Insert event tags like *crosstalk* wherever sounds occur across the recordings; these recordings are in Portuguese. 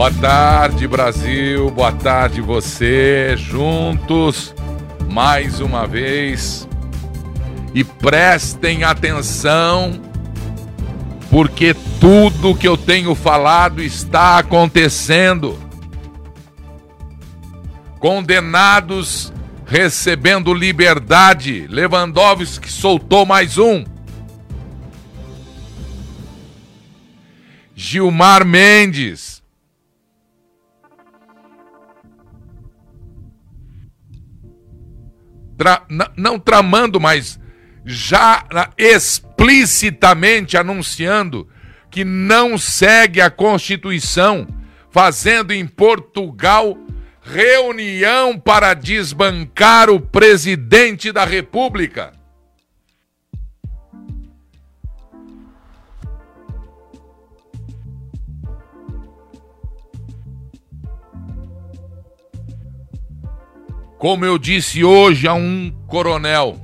Boa tarde, Brasil. Boa tarde, você. Juntos, mais uma vez. E prestem atenção, porque tudo que eu tenho falado está acontecendo. Condenados recebendo liberdade. Lewandowski soltou mais um. Gilmar Mendes tra, não tramando, mas já explicitamente anunciando que não segue a Constituição, fazendo em Portugal reunião para desbancar o presidente da República. Como eu disse hoje a um coronel,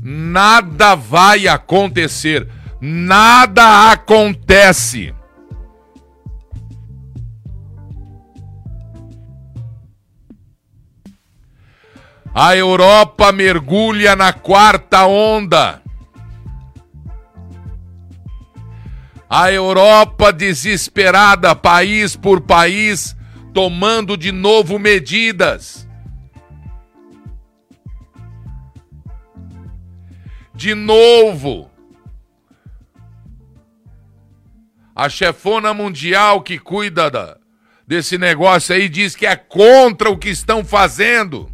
nada vai acontecer, nada acontece. A Europa mergulha na quarta onda. A Europa desesperada, país por país, tomando de novo medidas. De novo. A chefona mundial que cuida da, desse negócio aí diz que é contra o que estão fazendo.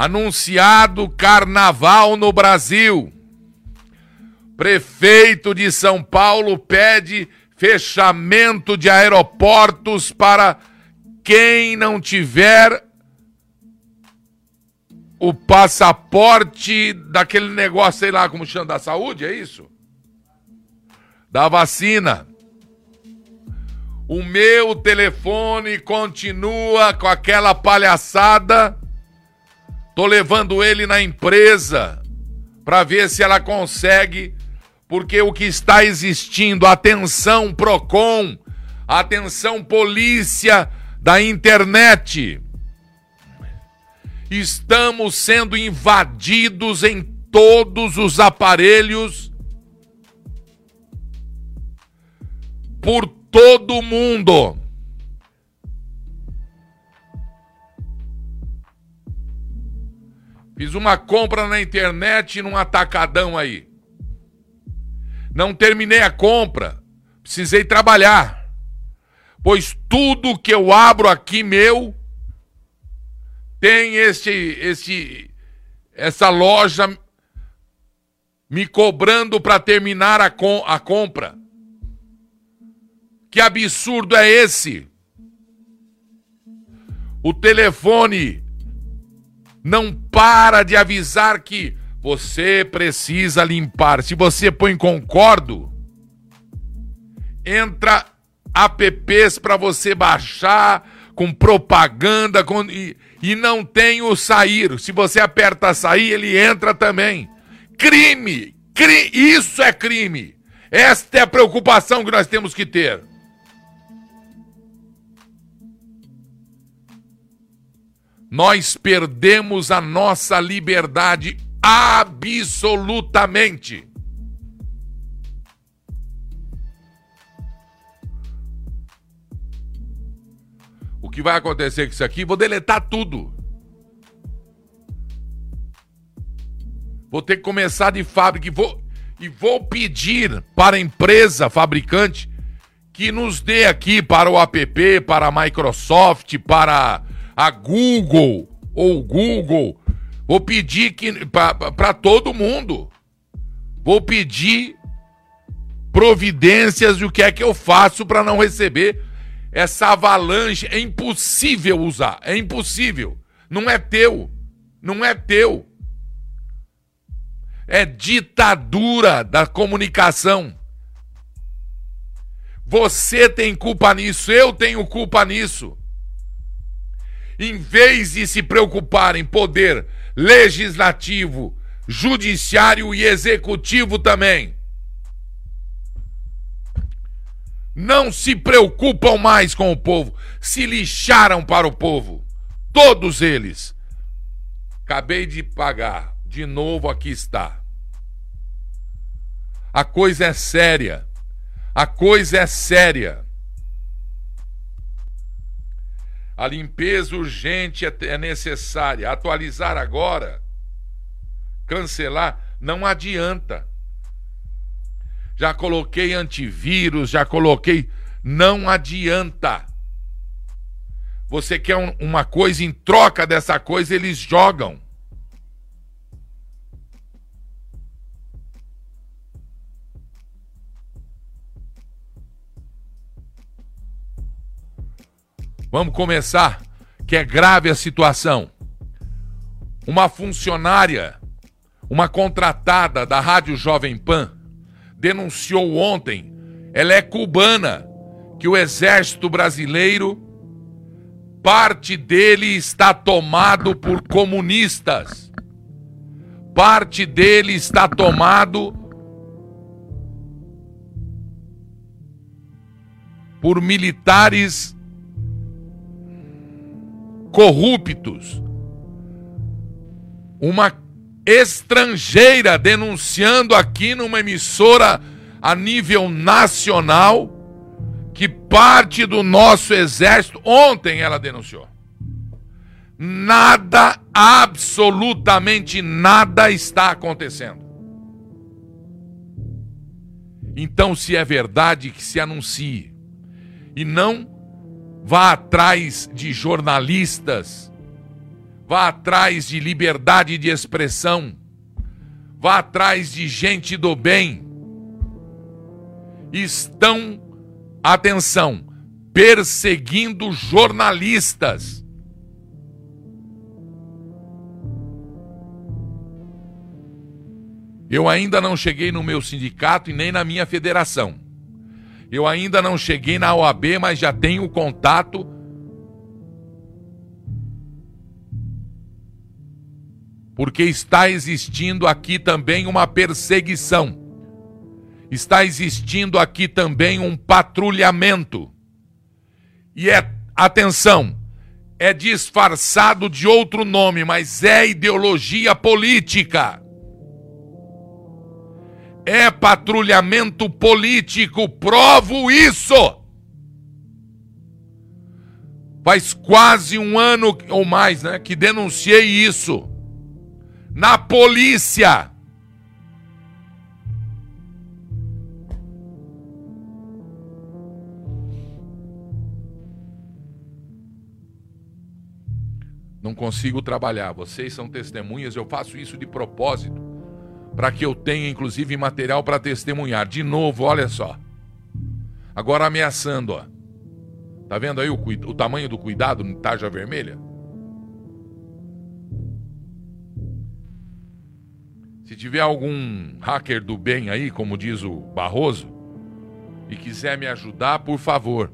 Anunciado carnaval no Brasil. Prefeito de São Paulo pede fechamento de aeroportos para quem não tiver o passaporte daquele negócio, sei lá como chama, da saúde, é isso? Da vacina. O meu telefone continua com aquela palhaçada Tô levando ele na empresa para ver se ela consegue, porque o que está existindo, atenção Procon, atenção polícia da internet. Estamos sendo invadidos em todos os aparelhos por todo mundo. Fiz uma compra na internet num atacadão aí. Não terminei a compra. Precisei trabalhar. Pois tudo que eu abro aqui meu tem este este essa loja me cobrando para terminar a, com, a compra. Que absurdo é esse? O telefone não para de avisar que você precisa limpar. Se você põe concordo, entra apps para você baixar com propaganda com, e, e não tem o sair. Se você aperta sair, ele entra também. Crime! Cri, isso é crime! Esta é a preocupação que nós temos que ter. Nós perdemos a nossa liberdade absolutamente. O que vai acontecer com isso aqui? Vou deletar tudo. Vou ter que começar de fábrica e vou, e vou pedir para a empresa fabricante que nos dê aqui para o app, para a Microsoft, para a Google ou Google, vou pedir que para todo mundo. Vou pedir providências de o que é que eu faço para não receber essa avalanche. É impossível usar, é impossível. Não é teu, não é teu. É ditadura da comunicação. Você tem culpa nisso, eu tenho culpa nisso. Em vez de se preocupar em poder legislativo, judiciário e executivo também, não se preocupam mais com o povo, se lixaram para o povo. Todos eles. Acabei de pagar, de novo aqui está. A coisa é séria. A coisa é séria. A limpeza urgente é, é necessária. Atualizar agora, cancelar, não adianta. Já coloquei antivírus, já coloquei. Não adianta. Você quer um, uma coisa, em troca dessa coisa, eles jogam. Vamos começar, que é grave a situação. Uma funcionária, uma contratada da Rádio Jovem Pan, denunciou ontem, ela é cubana, que o exército brasileiro, parte dele está tomado por comunistas. Parte dele está tomado por militares corruptos. Uma estrangeira denunciando aqui numa emissora a nível nacional que parte do nosso exército, ontem ela denunciou. Nada, absolutamente nada está acontecendo. Então, se é verdade, que se anuncie. E não vá atrás de jornalistas, vá atrás de liberdade de expressão, vá atrás de gente do bem. Estão, atenção, perseguindo jornalistas. Eu ainda não cheguei no meu sindicato e nem na minha federação. Eu ainda não cheguei na OAB, mas já tenho contato. Porque está existindo aqui também uma perseguição. Está existindo aqui também um patrulhamento. E é, atenção, é disfarçado de outro nome, mas é ideologia política é patrulhamento político, provo isso. Faz quase um ano ou mais, né, que denunciei isso na polícia. Não consigo trabalhar. Vocês são testemunhas, eu faço isso de propósito para que eu tenha inclusive material para testemunhar. De novo, olha só. Agora ameaçando, ó. Tá vendo aí o, o tamanho do cuidado no tarja vermelha? Se tiver algum hacker do bem aí, como diz o Barroso, e quiser me ajudar, por favor.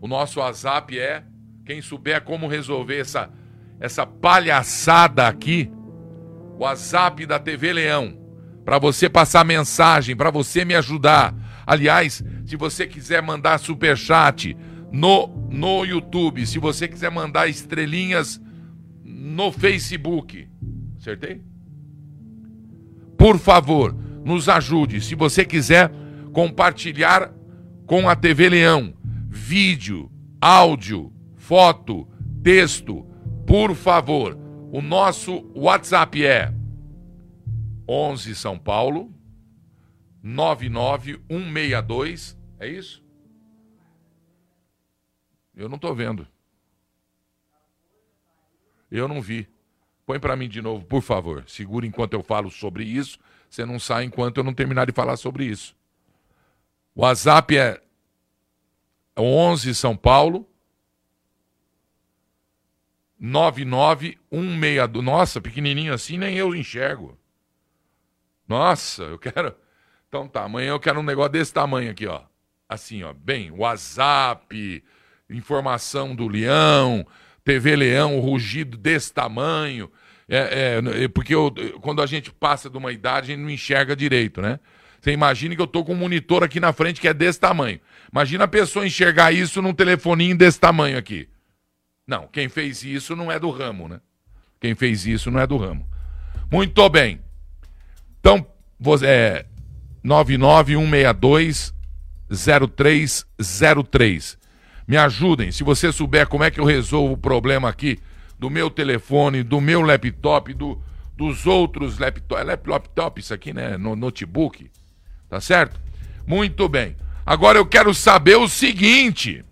O nosso WhatsApp é quem souber como resolver essa essa palhaçada aqui. WhatsApp da TV Leão para você passar mensagem, para você me ajudar. Aliás, se você quiser mandar super chat no no YouTube, se você quiser mandar estrelinhas no Facebook, acertei? Por favor, nos ajude. Se você quiser compartilhar com a TV Leão vídeo, áudio, foto, texto, por favor. O nosso WhatsApp é 11 São Paulo 99162, é isso? Eu não estou vendo. Eu não vi. Põe para mim de novo, por favor. Segura enquanto eu falo sobre isso. Você não sai enquanto eu não terminar de falar sobre isso. O WhatsApp é 11 São Paulo 99162. Nossa, pequenininho assim nem eu enxergo. Nossa, eu quero. Então tá, amanhã eu quero um negócio desse tamanho aqui, ó. Assim, ó. Bem, WhatsApp, informação do Leão, TV Leão, rugido desse tamanho. É, é, porque eu, quando a gente passa de uma idade, a gente não enxerga direito, né? Você imagina que eu tô com um monitor aqui na frente que é desse tamanho. Imagina a pessoa enxergar isso num telefoninho desse tamanho aqui. Não, quem fez isso não é do ramo, né? Quem fez isso não é do ramo. Muito bem. Então, é 99162 0303. Me ajudem, se você souber como é que eu resolvo o problema aqui do meu telefone, do meu laptop, do, dos outros laptops. É laptop isso aqui, né? No notebook. Tá certo? Muito bem. Agora eu quero saber o seguinte.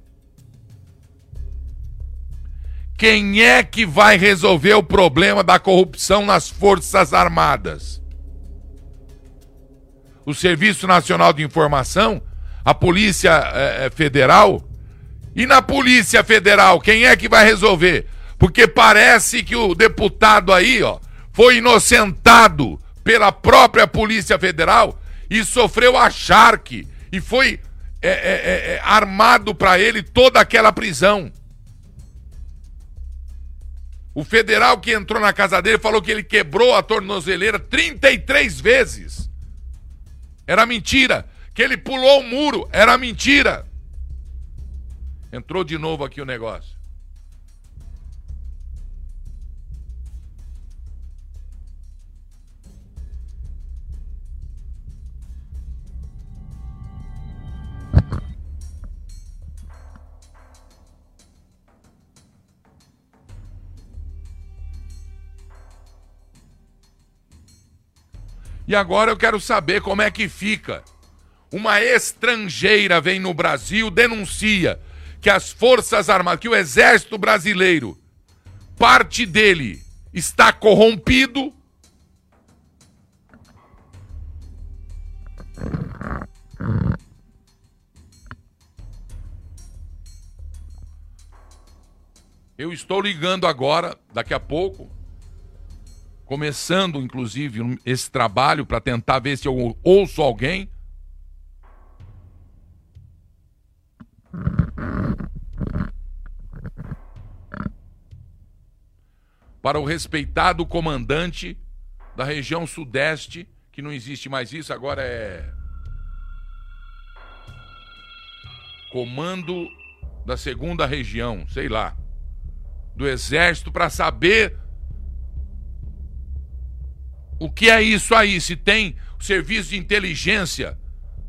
Quem é que vai resolver o problema da corrupção nas Forças Armadas? O Serviço Nacional de Informação? A Polícia é, Federal? E na Polícia Federal, quem é que vai resolver? Porque parece que o deputado aí, ó, foi inocentado pela própria Polícia Federal e sofreu acharque e foi é, é, é, é armado para ele toda aquela prisão. O federal que entrou na casa dele falou que ele quebrou a tornozeleira 33 vezes. Era mentira. Que ele pulou o muro. Era mentira. Entrou de novo aqui o negócio. E agora eu quero saber como é que fica. Uma estrangeira vem no Brasil, denuncia que as Forças Armadas, que o Exército Brasileiro, parte dele está corrompido. Eu estou ligando agora, daqui a pouco, começando inclusive esse trabalho para tentar ver se eu ouço alguém. Para o respeitado comandante da região sudeste, que não existe mais isso, agora é. Comando da segunda região, sei lá, do exército, para saber o que é isso aí? Se tem o serviço de inteligência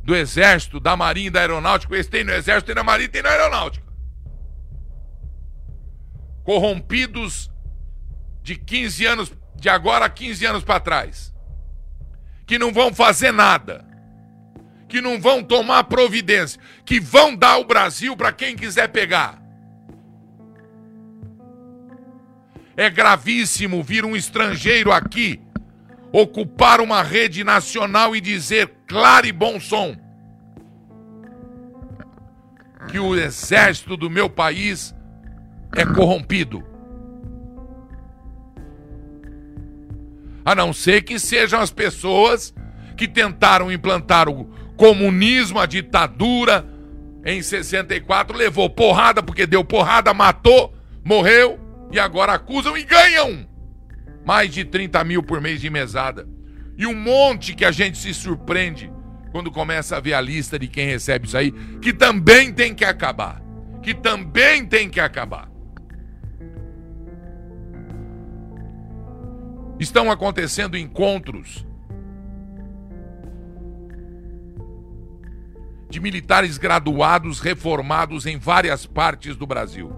do Exército, da Marinha e da Aeronáutica, eles têm no Exército, tem na Marinha e tem na Aeronáutica. Corrompidos de 15 anos, de agora a 15 anos para trás. Que não vão fazer nada. Que não vão tomar providência. Que vão dar o Brasil para quem quiser pegar. É gravíssimo vir um estrangeiro aqui ocupar uma rede nacional e dizer claro e bom som que o exército do meu país é corrompido. A não ser que sejam as pessoas que tentaram implantar o comunismo, a ditadura em 64, levou porrada porque deu porrada, matou, morreu e agora acusam e ganham mais de 30 mil por mês de mesada. E um monte que a gente se surpreende quando começa a ver a lista de quem recebe isso aí, que também tem que acabar. Que também tem que acabar. Estão acontecendo encontros de militares graduados reformados em várias partes do Brasil.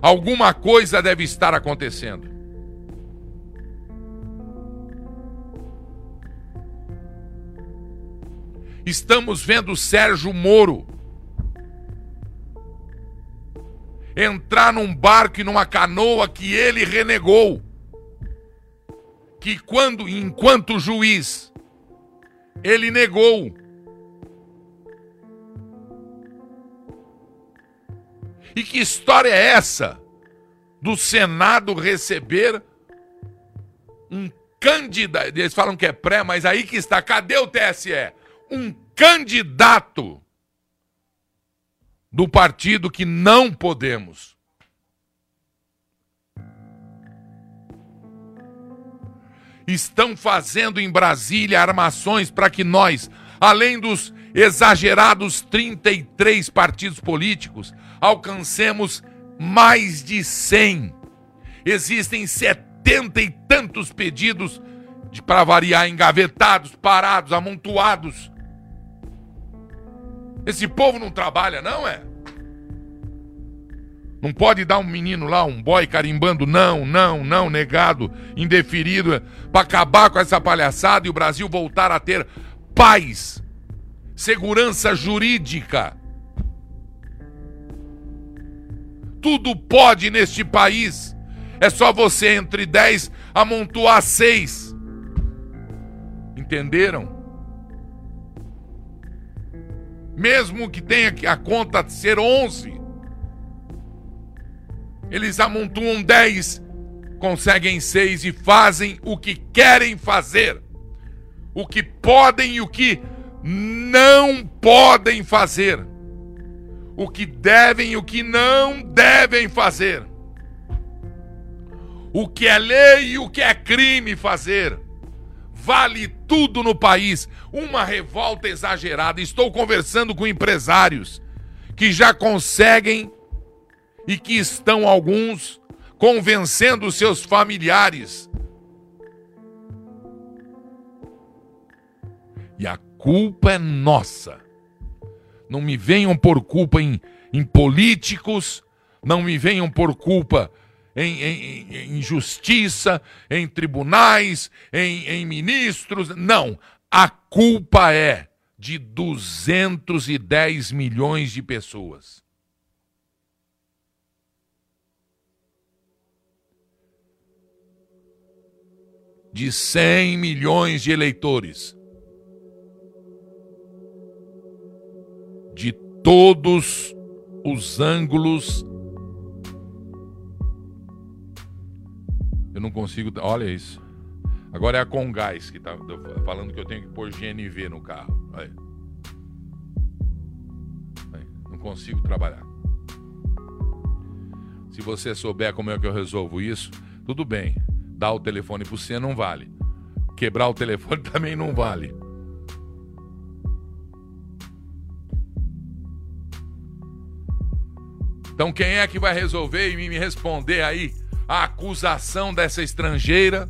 Alguma coisa deve estar acontecendo. Estamos vendo Sérgio Moro entrar num barco e numa canoa que ele renegou. Que quando, enquanto juiz, ele negou. E que história é essa do Senado receber um candidato? Eles falam que é pré, mas aí que está. Cadê o TSE? um candidato do partido que não podemos. Estão fazendo em Brasília armações para que nós, além dos exagerados 33 partidos políticos, alcancemos mais de 100. Existem 70 e tantos pedidos para variar engavetados, parados, amontoados esse povo não trabalha, não é? Não pode dar um menino lá, um boy carimbando, não, não, não, negado, indeferido, para acabar com essa palhaçada e o Brasil voltar a ter paz, segurança jurídica. Tudo pode neste país. É só você, entre 10, amontoar seis. Entenderam? Mesmo que tenha a conta ser 11, eles amontoam 10, conseguem 6 e fazem o que querem fazer. O que podem e o que não podem fazer. O que devem e o que não devem fazer. O que é lei e o que é crime fazer. Vale tudo no país. Uma revolta exagerada. Estou conversando com empresários que já conseguem e que estão alguns convencendo seus familiares. E a culpa é nossa. Não me venham por culpa em, em políticos, não me venham por culpa em, em, em justiça, em tribunais, em, em ministros. Não. A culpa é de 210 milhões de pessoas. de 100 milhões de eleitores. De todos os ângulos. Não consigo. Olha isso. Agora é a Congás que está falando que eu tenho que pôr GNV no carro. Aí. Aí. Não consigo trabalhar. Se você souber como é que eu resolvo isso, tudo bem. Dar o telefone para você não vale. Quebrar o telefone *laughs* também não vale. Então quem é que vai resolver e me responder aí a acusação dessa estrangeira?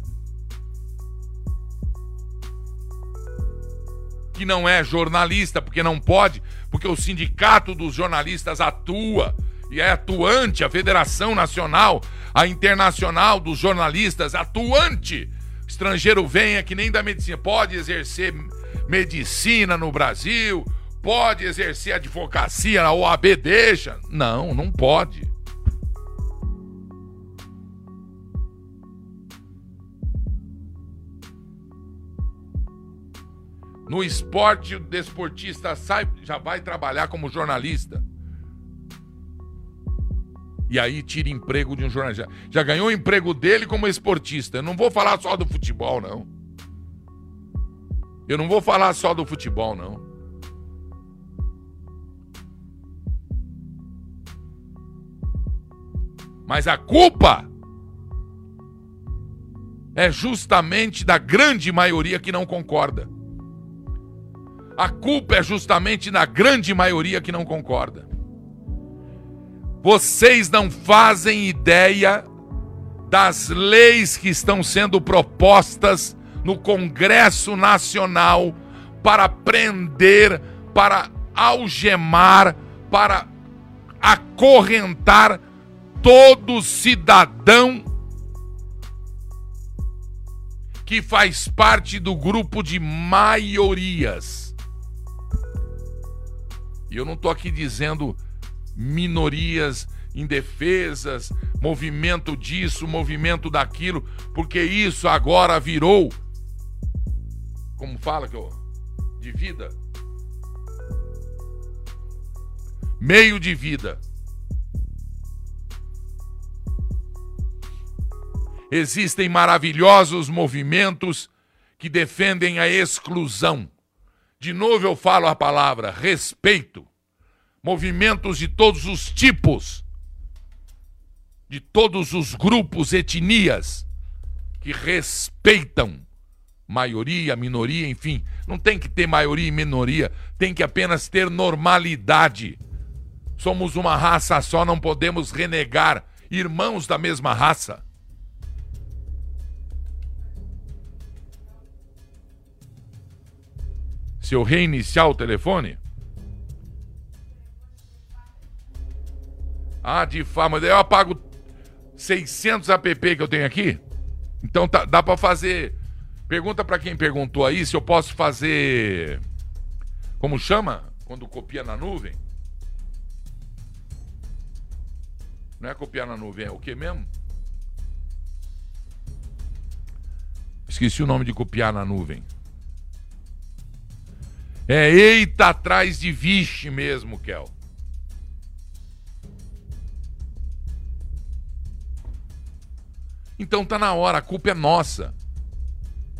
Que não é jornalista, porque não pode, porque o sindicato dos jornalistas atua e é atuante, a Federação Nacional, a Internacional dos Jornalistas, atuante. estrangeiro venha que nem da medicina, pode exercer medicina no Brasil, pode exercer advocacia, a OAB deixa. Não, não pode. No esporte, o desportista sai, já vai trabalhar como jornalista. E aí tira emprego de um jornalista. Já ganhou o emprego dele como esportista. Eu não vou falar só do futebol, não. Eu não vou falar só do futebol, não. Mas a culpa é justamente da grande maioria que não concorda. A culpa é justamente da grande maioria que não concorda. Vocês não fazem ideia das leis que estão sendo propostas no Congresso Nacional para prender, para algemar, para acorrentar todo cidadão que faz parte do grupo de maiorias. E eu não estou aqui dizendo minorias indefesas, movimento disso, movimento daquilo, porque isso agora virou, como fala que eu, de vida, meio de vida. Existem maravilhosos movimentos que defendem a exclusão. De novo eu falo a palavra respeito movimentos de todos os tipos, de todos os grupos, etnias, que respeitam maioria, minoria, enfim. Não tem que ter maioria e minoria, tem que apenas ter normalidade. Somos uma raça só, não podemos renegar irmãos da mesma raça. Se eu reiniciar o telefone. Ah, de fama. Eu apago 600 app que eu tenho aqui. Então tá, dá para fazer. Pergunta para quem perguntou aí se eu posso fazer. Como chama? Quando copia na nuvem? Não é copiar na nuvem, é o que mesmo? Esqueci o nome de copiar na nuvem. É eita atrás de vixe mesmo, Kel. Então tá na hora, a culpa é nossa.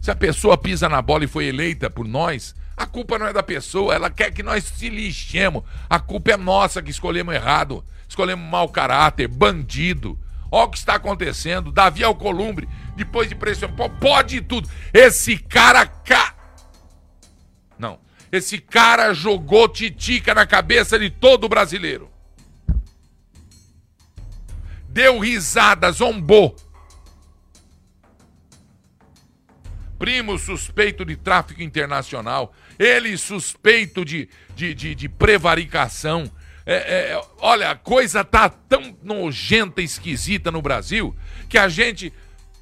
Se a pessoa pisa na bola e foi eleita por nós, a culpa não é da pessoa, ela quer que nós se lixemos. A culpa é nossa que escolhemos errado, escolhemos mau caráter, bandido. Olha o que está acontecendo. Davi Alcolumbre, depois de pressionar, pode tudo. Esse cara. Ca... Não. Esse cara jogou titica na cabeça de todo brasileiro. Deu risada, zombou. primo suspeito de tráfico internacional, ele suspeito de, de, de, de prevaricação. É, é, olha, a coisa tá tão nojenta, esquisita no Brasil, que a gente,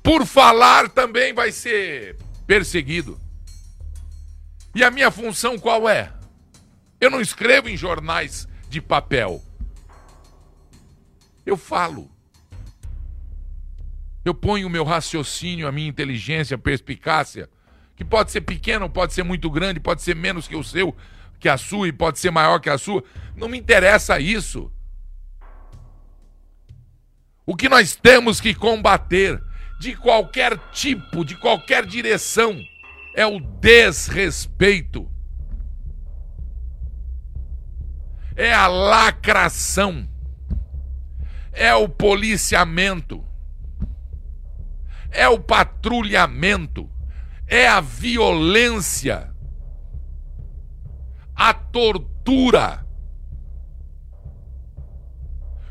por falar, também vai ser perseguido. E a minha função qual é? Eu não escrevo em jornais de papel. Eu falo. Eu ponho o meu raciocínio, a minha inteligência, a perspicácia, que pode ser pequeno, pode ser muito grande, pode ser menos que o seu, que a sua e pode ser maior que a sua. Não me interessa isso. O que nós temos que combater de qualquer tipo, de qualquer direção, é o desrespeito. É a lacração. É o policiamento. É o patrulhamento, é a violência, a tortura,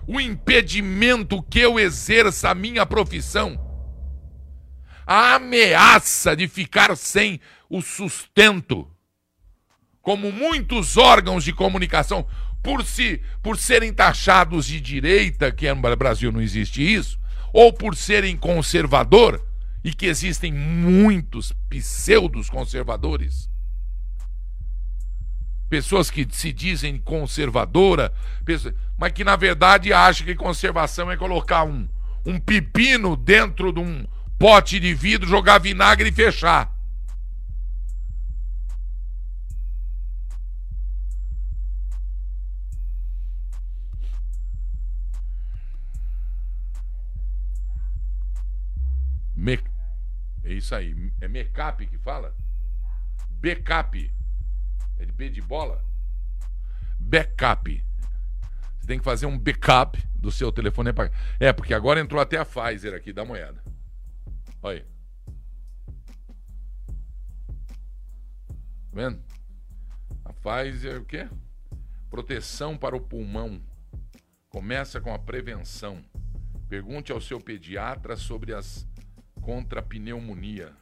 o impedimento que eu exerça a minha profissão, a ameaça de ficar sem o sustento, como muitos órgãos de comunicação, por, se, por serem taxados de direita, que no Brasil não existe isso, ou por serem conservador, e que existem muitos pseudos conservadores. Pessoas que se dizem conservadora, mas que na verdade acham que conservação é colocar um, um pepino dentro de um pote de vidro, jogar vinagre e fechar. Me... É isso aí. É MECAP que fala? Backup. É de B de bola? Backup. Você tem que fazer um backup do seu telefone. É, porque agora entrou até a Pfizer aqui, dá uma olhada. Olha aí. Tá vendo? A Pfizer, o quê? Proteção para o pulmão. Começa com a prevenção. Pergunte ao seu pediatra sobre as contra a pneumonia.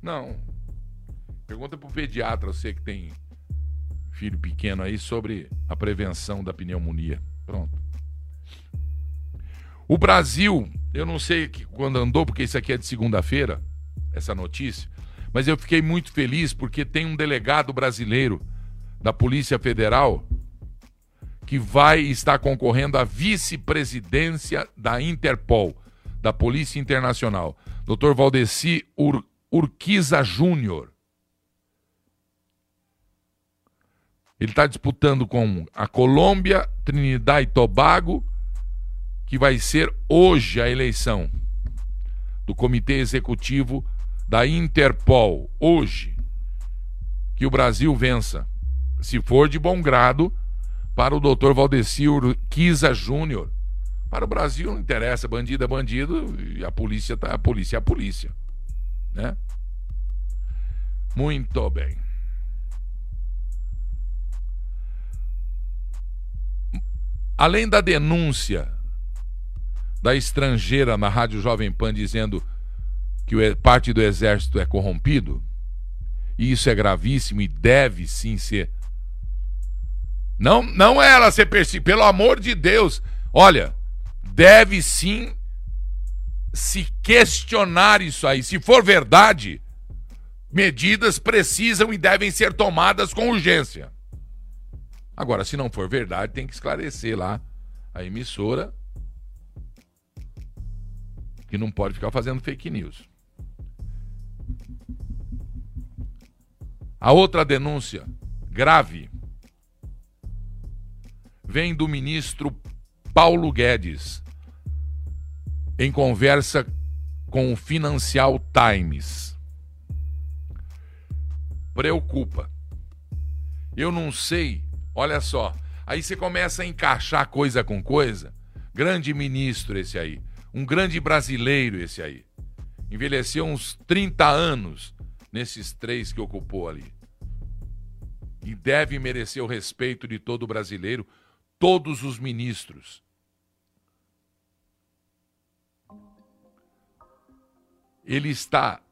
Não. Pergunta pro pediatra, você que tem filho pequeno aí, sobre a prevenção da pneumonia. Pronto. O Brasil, eu não sei quando andou, porque isso aqui é de segunda-feira, essa notícia, mas eu fiquei muito feliz porque tem um delegado brasileiro da Polícia Federal que vai estar concorrendo à vice-presidência da Interpol, da Polícia Internacional, Dr. Valdeci Ur Urquiza Júnior. Ele está disputando com a Colômbia, Trinidad e Tobago, que vai ser hoje a eleição do Comitê Executivo da Interpol. Hoje. Que o Brasil vença. Se for de bom grado, para o Dr. Valdecir Kiza Júnior, Para o Brasil não interessa, bandido é bandido e a polícia tá, a polícia é a polícia, né? Muito bem. Além da denúncia da estrangeira na Rádio Jovem Pan dizendo que parte do exército é corrompido, e isso é gravíssimo e deve sim ser. Não, não é ela ser perseguida, pelo amor de Deus. Olha, deve sim se questionar isso aí. Se for verdade, medidas precisam e devem ser tomadas com urgência. Agora, se não for verdade, tem que esclarecer lá a emissora que não pode ficar fazendo fake news. A outra denúncia grave vem do ministro Paulo Guedes em conversa com o Financial Times. Preocupa. Eu não sei, olha só. Aí você começa a encaixar coisa com coisa. Grande ministro esse aí. Um grande brasileiro esse aí. Envelheceu uns 30 anos nesses três que ocupou ali. E deve merecer o respeito de todo brasileiro, todos os ministros. Ele está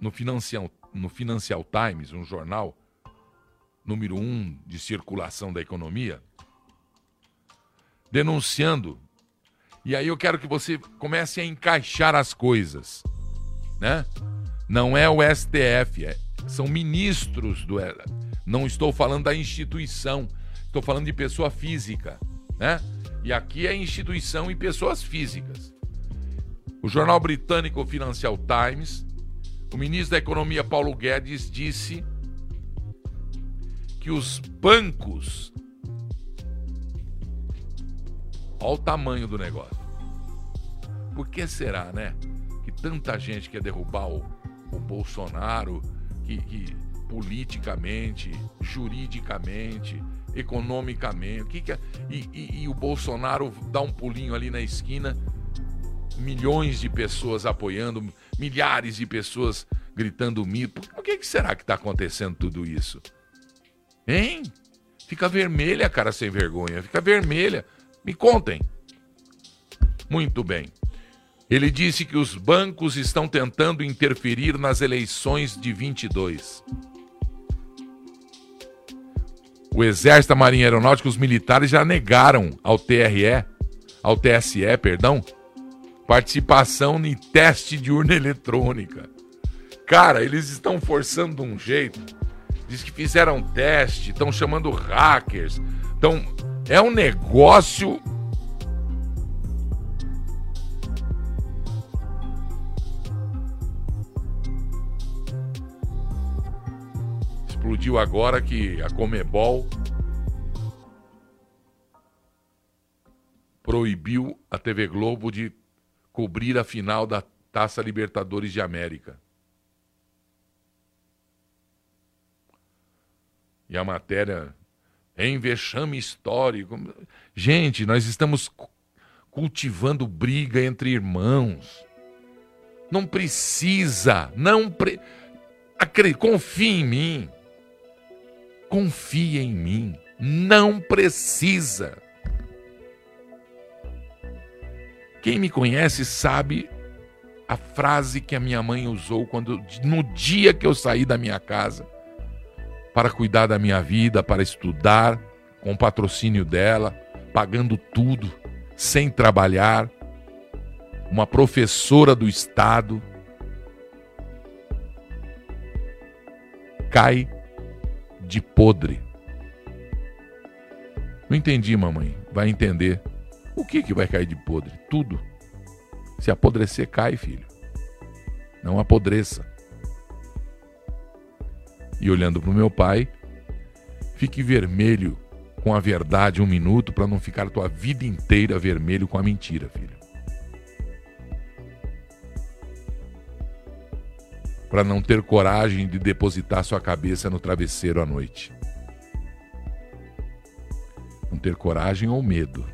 no Financial, no Financial Times, um jornal número um de circulação da economia, denunciando e aí eu quero que você comece a encaixar as coisas, né? Não é o STF, é, são ministros do não estou falando da instituição, estou falando de pessoa física, né? E aqui é instituição e pessoas físicas. O jornal britânico Financial Times, o ministro da Economia Paulo Guedes disse que os bancos Olha o tamanho do negócio. Por que será, né? Que tanta gente quer derrubar o, o Bolsonaro, que, que politicamente, juridicamente, economicamente, que que é? e, e, e, o Bolsonaro dá um pulinho ali na esquina, milhões de pessoas apoiando, milhares de pessoas gritando mito. Por que, que será que está acontecendo tudo isso? Hein? Fica vermelha, cara sem vergonha, fica vermelha. Me contem. Muito bem. Ele disse que os bancos estão tentando interferir nas eleições de 22. O Exército, a Marinha Aeronáutica, os militares já negaram ao TRE, ao TSE, perdão, participação em teste de urna eletrônica. Cara, eles estão forçando de um jeito. Diz que fizeram teste, estão chamando hackers. Então, é um negócio explodiu agora que a Comebol proibiu a TV Globo de cobrir a final da Taça Libertadores de América. E a matéria em vexame histórico. Gente, nós estamos cultivando briga entre irmãos. Não precisa, não pre... confie em mim. Confia em mim. Não precisa. Quem me conhece sabe a frase que a minha mãe usou quando no dia que eu saí da minha casa para cuidar da minha vida, para estudar com o patrocínio dela, pagando tudo, sem trabalhar, uma professora do estado cai de podre. Não entendi, mamãe. Vai entender. O que, que vai cair de podre? Tudo. Se apodrecer, cai, filho. Não apodreça. E olhando para o meu pai, fique vermelho com a verdade um minuto para não ficar tua vida inteira vermelho com a mentira, filho. Para não ter coragem de depositar sua cabeça no travesseiro à noite. Não ter coragem ou medo.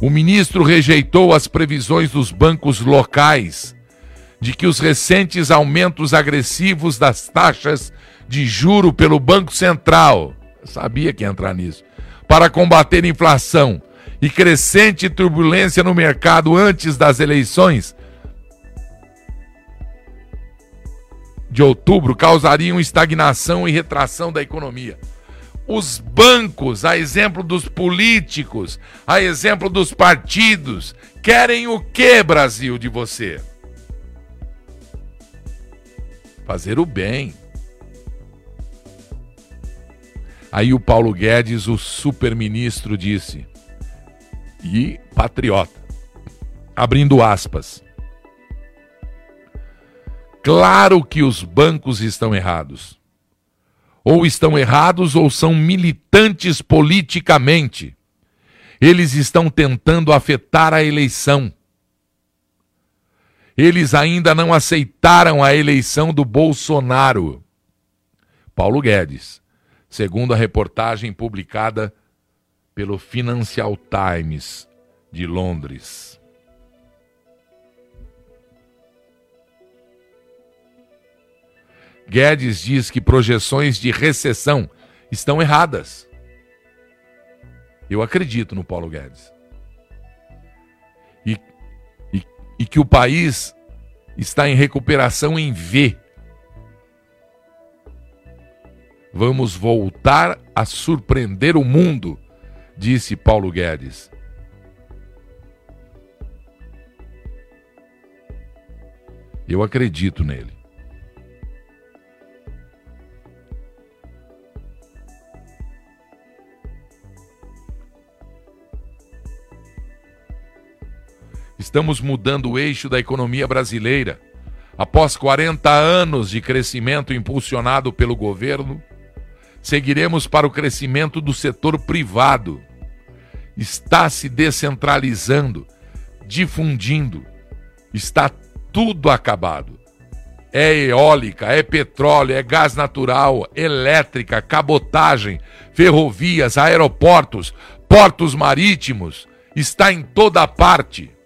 O ministro rejeitou as previsões dos bancos locais de que os recentes aumentos agressivos das taxas de juro pelo Banco Central, sabia que ia entrar nisso, para combater inflação e crescente turbulência no mercado antes das eleições de outubro causariam estagnação e retração da economia. Os bancos, a exemplo dos políticos, a exemplo dos partidos, querem o que, Brasil, de você? Fazer o bem. Aí o Paulo Guedes, o super-ministro, disse: e patriota. Abrindo aspas. Claro que os bancos estão errados. Ou estão errados ou são militantes politicamente. Eles estão tentando afetar a eleição. Eles ainda não aceitaram a eleição do Bolsonaro. Paulo Guedes, segundo a reportagem publicada pelo Financial Times de Londres. Guedes diz que projeções de recessão estão erradas. Eu acredito no Paulo Guedes. E, e, e que o país está em recuperação em V. Vamos voltar a surpreender o mundo disse Paulo Guedes. Eu acredito nele. Estamos mudando o eixo da economia brasileira. Após 40 anos de crescimento impulsionado pelo governo, seguiremos para o crescimento do setor privado está se descentralizando, difundindo, está tudo acabado. É eólica, é petróleo, é gás natural, elétrica, cabotagem, ferrovias, aeroportos, portos marítimos, está em toda parte.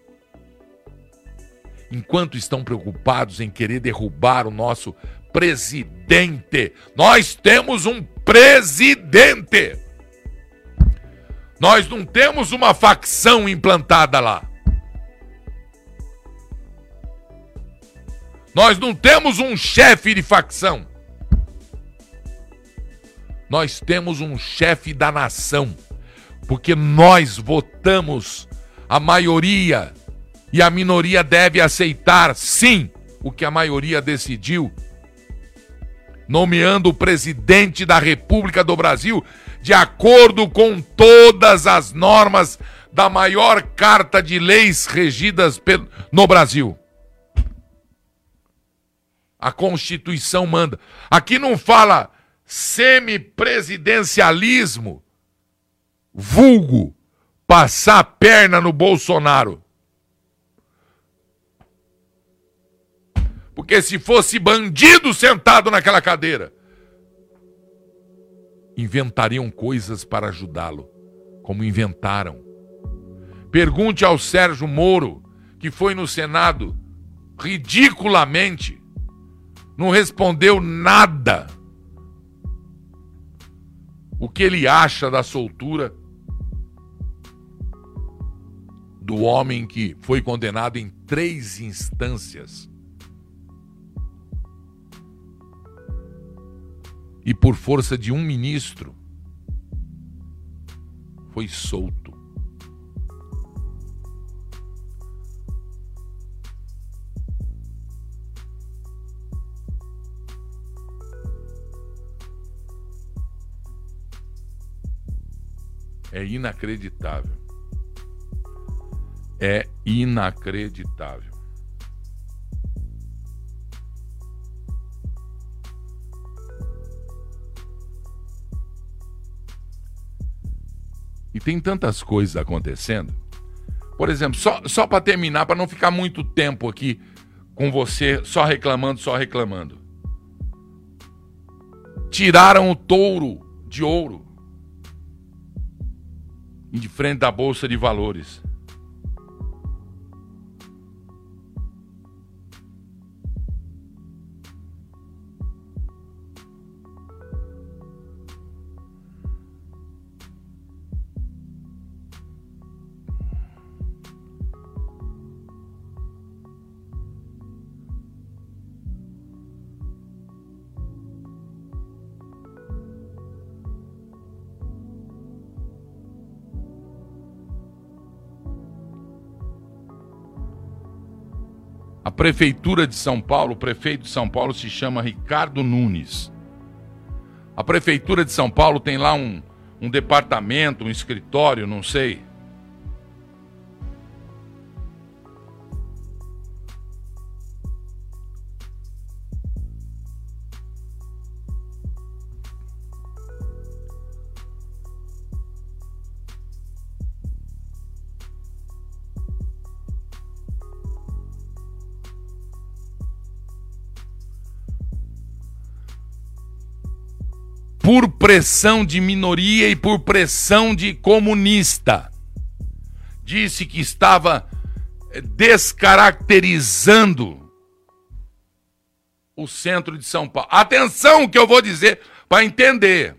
Enquanto estão preocupados em querer derrubar o nosso presidente, nós temos um presidente. Nós não temos uma facção implantada lá. Nós não temos um chefe de facção. Nós temos um chefe da nação. Porque nós votamos a maioria e a minoria deve aceitar, sim, o que a maioria decidiu, nomeando o presidente da República do Brasil de acordo com todas as normas da maior carta de leis regidas no Brasil. A Constituição manda. Aqui não fala semipresidencialismo, vulgo, passar a perna no Bolsonaro. Porque se fosse bandido sentado naquela cadeira, inventariam coisas para ajudá-lo, como inventaram. Pergunte ao Sérgio Moro, que foi no Senado ridiculamente, não respondeu nada. O que ele acha da soltura do homem que foi condenado em três instâncias e por força de um ministro foi solto. É inacreditável. É inacreditável. Tem tantas coisas acontecendo. Por exemplo, só, só para terminar, para não ficar muito tempo aqui com você só reclamando, só reclamando. Tiraram o touro de ouro de frente da Bolsa de Valores. Prefeitura de São Paulo, o prefeito de São Paulo se chama Ricardo Nunes. A prefeitura de São Paulo tem lá um, um departamento, um escritório, não sei por pressão de minoria e por pressão de comunista. Disse que estava eh, descaracterizando o centro de São Paulo. Atenção que eu vou dizer para entender.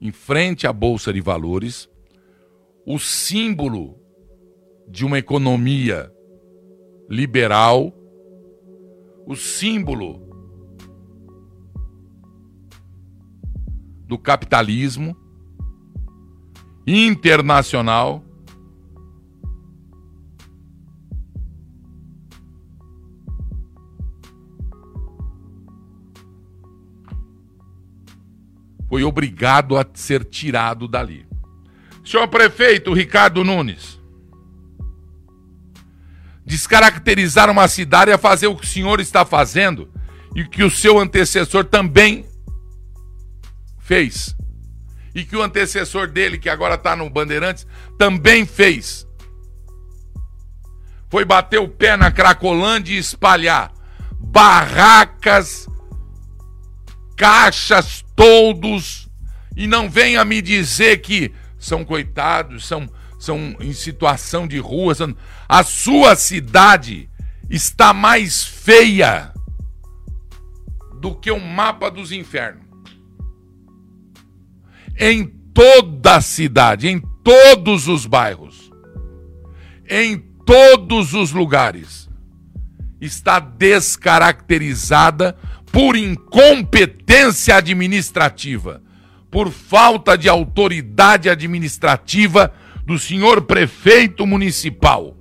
Em frente à bolsa de valores, o símbolo de uma economia liberal, o símbolo do capitalismo internacional. Foi obrigado a ser tirado dali. Senhor prefeito Ricardo Nunes, descaracterizar uma cidade é fazer o que o senhor está fazendo e que o seu antecessor também fez. E que o antecessor dele, que agora está no Bandeirantes, também fez. Foi bater o pé na Cracolândia e espalhar barracas, caixas, toldos. E não venha me dizer que são coitados, são, são em situação de rua. São... A sua cidade está mais feia do que o mapa dos infernos em toda a cidade, em todos os bairros, em todos os lugares, está descaracterizada por incompetência administrativa, por falta de autoridade administrativa do senhor prefeito municipal.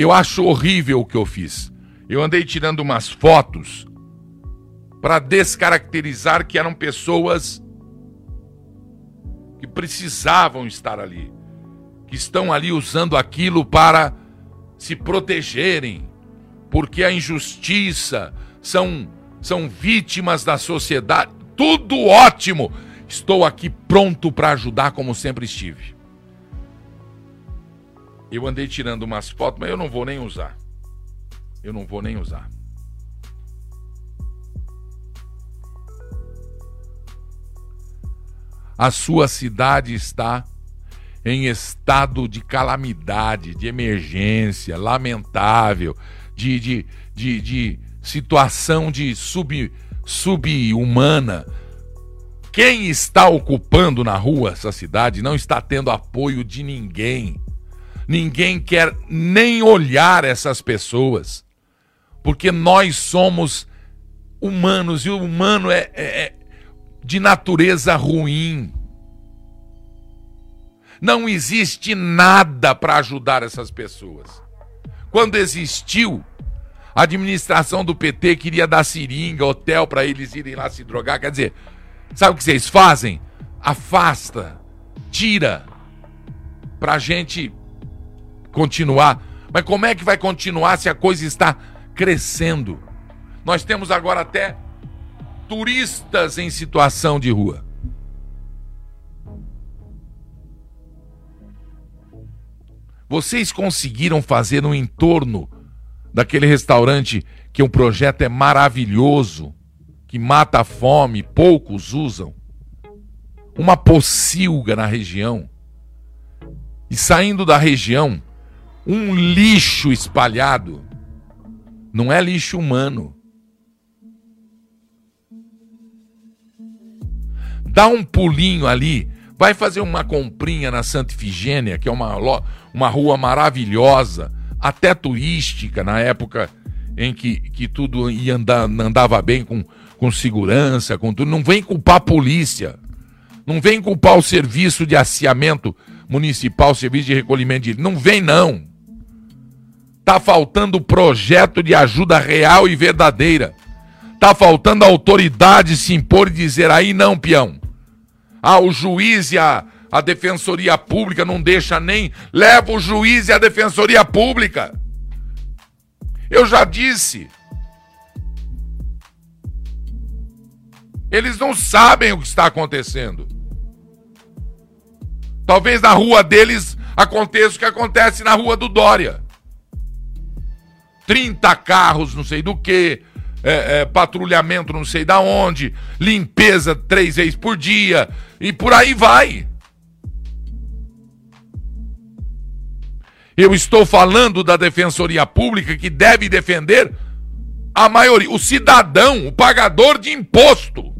Eu acho horrível o que eu fiz. Eu andei tirando umas fotos para descaracterizar que eram pessoas que precisavam estar ali, que estão ali usando aquilo para se protegerem, porque a injustiça são são vítimas da sociedade. Tudo ótimo. Estou aqui pronto para ajudar como sempre estive. Eu andei tirando umas fotos, mas eu não vou nem usar. Eu não vou nem usar. A sua cidade está em estado de calamidade, de emergência, lamentável, de, de, de, de situação de sub, subhumana. Quem está ocupando na rua essa cidade não está tendo apoio de ninguém. Ninguém quer nem olhar essas pessoas, porque nós somos humanos e o humano é, é, é de natureza ruim. Não existe nada para ajudar essas pessoas. Quando existiu, a administração do PT queria dar seringa, hotel para eles irem lá se drogar. Quer dizer, sabe o que vocês fazem? Afasta, tira, para gente continuar. Mas como é que vai continuar se a coisa está crescendo? Nós temos agora até turistas em situação de rua. Vocês conseguiram fazer no entorno daquele restaurante que o projeto é maravilhoso, que mata a fome, poucos usam, uma pocilga na região. E saindo da região, um lixo espalhado. Não é lixo humano. Dá um pulinho ali, vai fazer uma comprinha na Santa Ifigênia, que é uma, uma rua maravilhosa, até turística na época em que, que tudo ia andar, andava bem com, com segurança, com tudo. Não vem culpar a polícia. Não vem culpar o serviço de aciamento municipal, serviço de recolhimento de. Não vem, não. Tá faltando projeto de ajuda real e verdadeira. Tá faltando autoridade se impor e dizer aí não, peão. Ah, o juiz e a, a defensoria pública não deixa nem. Leva o juiz e a defensoria pública. Eu já disse. Eles não sabem o que está acontecendo. Talvez na rua deles aconteça o que acontece na rua do Dória. 30 carros, não sei do que, é, é, patrulhamento não sei da onde, limpeza três vezes por dia, e por aí vai. Eu estou falando da Defensoria Pública que deve defender a maioria, o cidadão, o pagador de imposto.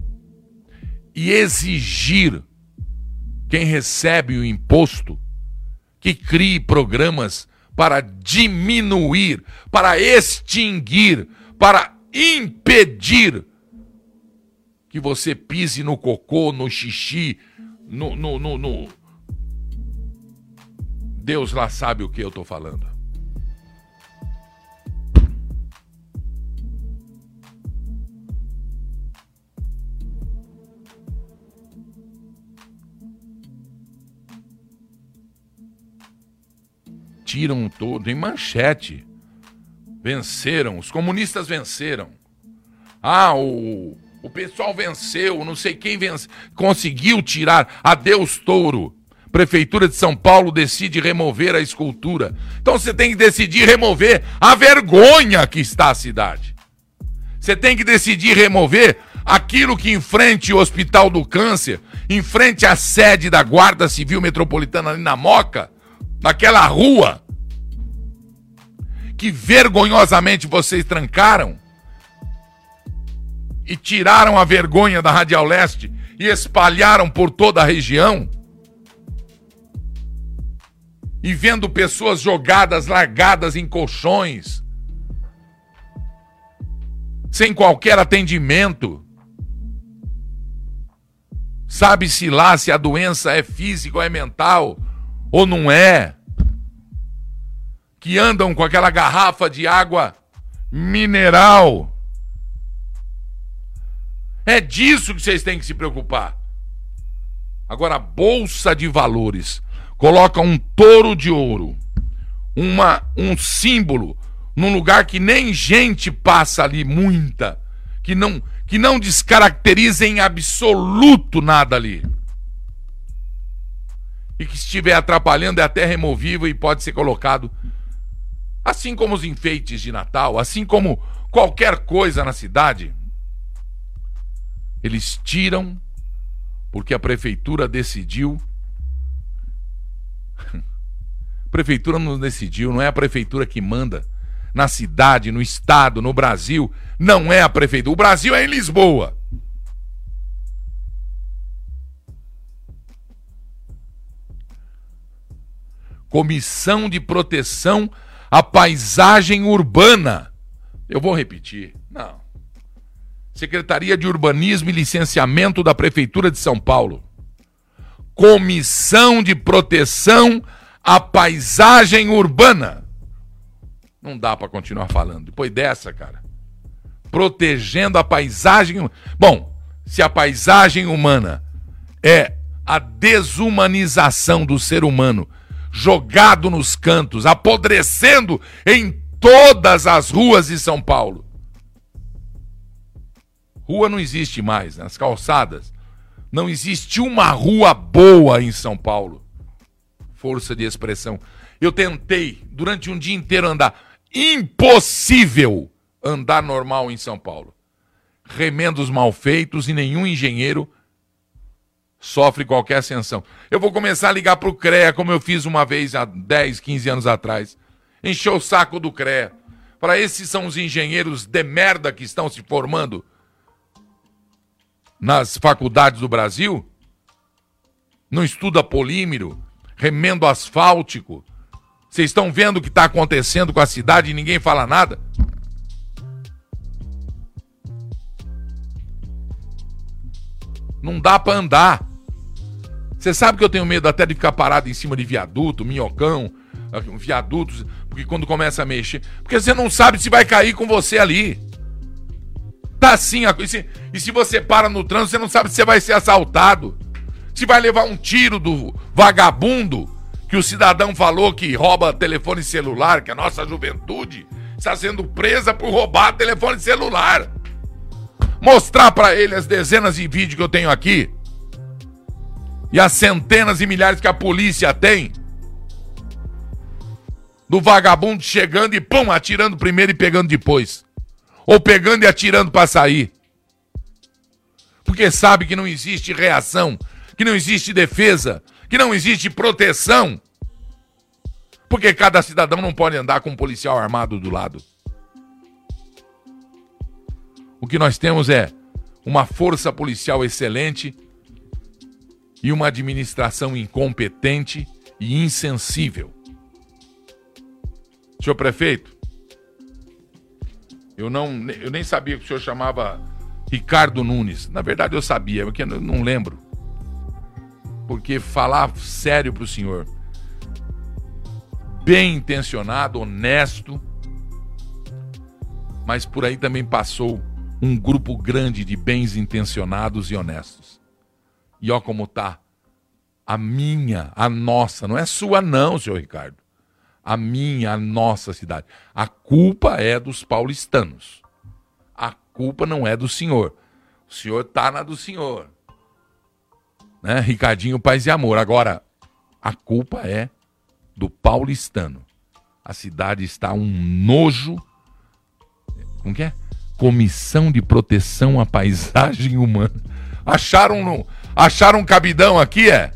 E exigir quem recebe o imposto que crie programas para diminuir, para extinguir, para impedir que você pise no cocô, no xixi, no, no, no, no... Deus lá sabe o que eu estou falando. Tiram todo em manchete. Venceram, os comunistas venceram. Ah, o, o pessoal venceu, não sei quem vence, conseguiu tirar. Adeus, touro. Prefeitura de São Paulo decide remover a escultura. Então você tem que decidir remover a vergonha que está a cidade. Você tem que decidir remover aquilo que em frente ao Hospital do Câncer, em frente à sede da Guarda Civil Metropolitana ali na Moca, naquela rua que vergonhosamente vocês trancaram e tiraram a vergonha da Radial Leste e espalharam por toda a região. E vendo pessoas jogadas, largadas em colchões, sem qualquer atendimento. Sabe-se lá se a doença é física ou é mental ou não é, que andam com aquela garrafa de água mineral. É disso que vocês têm que se preocupar. Agora, a Bolsa de Valores coloca um touro de ouro, uma, um símbolo, num lugar que nem gente passa ali, muita, que não, que não descaracteriza em absoluto nada ali e que estiver atrapalhando é até removível e pode ser colocado. Assim como os enfeites de Natal, assim como qualquer coisa na cidade, eles tiram porque a prefeitura decidiu. *laughs* prefeitura não decidiu, não é a prefeitura que manda. Na cidade, no estado, no Brasil, não é a prefeitura. O Brasil é em Lisboa. Comissão de Proteção à Paisagem Urbana. Eu vou repetir. Não. Secretaria de Urbanismo e Licenciamento da Prefeitura de São Paulo. Comissão de Proteção à Paisagem Urbana. Não dá para continuar falando. Depois dessa, cara. Protegendo a paisagem. Bom, se a paisagem humana é a desumanização do ser humano jogado nos cantos, apodrecendo em todas as ruas de São Paulo. Rua não existe mais, nas calçadas. Não existe uma rua boa em São Paulo. Força de expressão. Eu tentei durante um dia inteiro andar. Impossível andar normal em São Paulo. Remendos mal feitos e nenhum engenheiro sofre qualquer ascensão. Eu vou começar a ligar para o CREA, como eu fiz uma vez há 10, 15 anos atrás. Encher o saco do CREA. Para esses são os engenheiros de merda que estão se formando nas faculdades do Brasil. Não estuda polímero, remendo asfáltico. Vocês estão vendo o que está acontecendo com a cidade e ninguém fala nada? Não dá para andar. Você sabe que eu tenho medo até de ficar parado em cima de viaduto, minhocão, viadutos, porque quando começa a mexer. Porque você não sabe se vai cair com você ali. Tá assim, e se, e se você para no trânsito, você não sabe se você vai ser assaltado. Se vai levar um tiro do vagabundo que o cidadão falou que rouba telefone celular, que a nossa juventude está sendo presa por roubar telefone celular. Mostrar para ele as dezenas de vídeos que eu tenho aqui e as centenas e milhares que a polícia tem do vagabundo chegando e pum, atirando primeiro e pegando depois. Ou pegando e atirando para sair. Porque sabe que não existe reação, que não existe defesa, que não existe proteção. Porque cada cidadão não pode andar com um policial armado do lado. O que nós temos é uma força policial excelente e uma administração incompetente e insensível. Senhor prefeito, eu não, eu nem sabia que o senhor chamava Ricardo Nunes. Na verdade eu sabia, porque eu não lembro. Porque falar sério pro senhor, bem intencionado, honesto, mas por aí também passou um grupo grande de bens intencionados e honestos. E ó como tá a minha, a nossa, não é sua não, senhor Ricardo a minha, a nossa cidade. A culpa é dos paulistanos. A culpa não é do senhor. O senhor tá na do senhor. Né? Ricardinho Paz e Amor. Agora, a culpa é do paulistano. A cidade está um nojo. Como que é? Comissão de Proteção à Paisagem Humana. Acharam, no, acharam um cabidão aqui, é?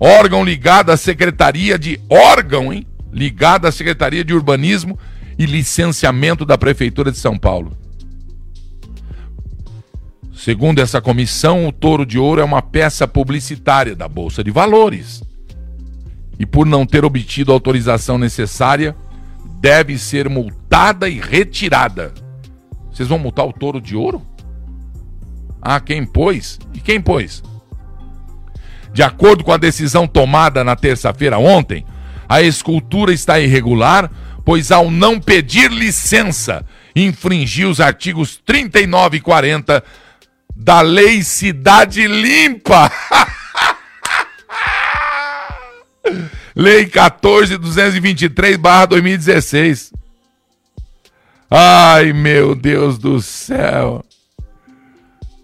Órgão ligado à Secretaria de. Órgão, hein? ligada à Secretaria de Urbanismo e Licenciamento da Prefeitura de São Paulo. Segundo essa comissão, o touro de ouro é uma peça publicitária da Bolsa de Valores. E por não ter obtido a autorização necessária, deve ser multada e retirada. Vocês vão multar o touro de ouro? Ah, quem pôs? E quem pôs? De acordo com a decisão tomada na terça-feira ontem, a escultura está irregular, pois ao não pedir licença, infringiu os artigos 39 e 40 da Lei Cidade Limpa. *laughs* Lei 14.223/2016. Ai, meu Deus do céu.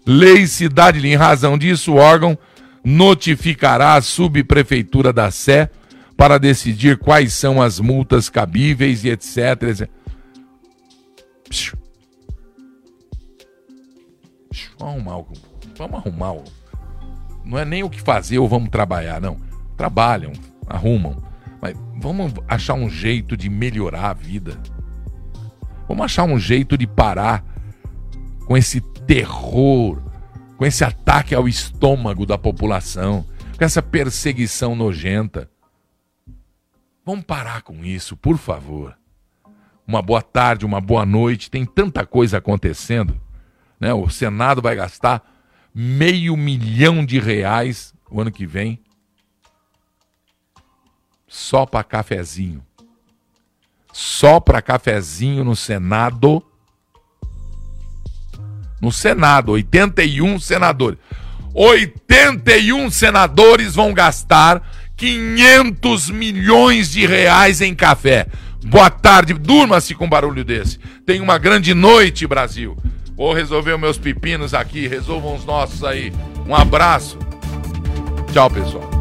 Lei Cidade Limpa. Em razão disso, o órgão notificará a subprefeitura da Sé para decidir quais são as multas cabíveis e etc. Vamos arrumar, vamos arrumar. Não é nem o que fazer ou vamos trabalhar, não. Trabalham, arrumam. Mas vamos achar um jeito de melhorar a vida. Vamos achar um jeito de parar com esse terror, com esse ataque ao estômago da população, com essa perseguição nojenta. Vamos parar com isso, por favor. Uma boa tarde, uma boa noite. Tem tanta coisa acontecendo. Né? O Senado vai gastar meio milhão de reais o ano que vem só para cafezinho. Só para cafezinho no Senado. No Senado, 81 senadores. 81 senadores vão gastar 500 milhões de reais em café. Boa tarde, durma-se com barulho desse. Tenha uma grande noite, Brasil. Vou resolver os meus pepinos aqui, resolvam os nossos aí. Um abraço. Tchau, pessoal.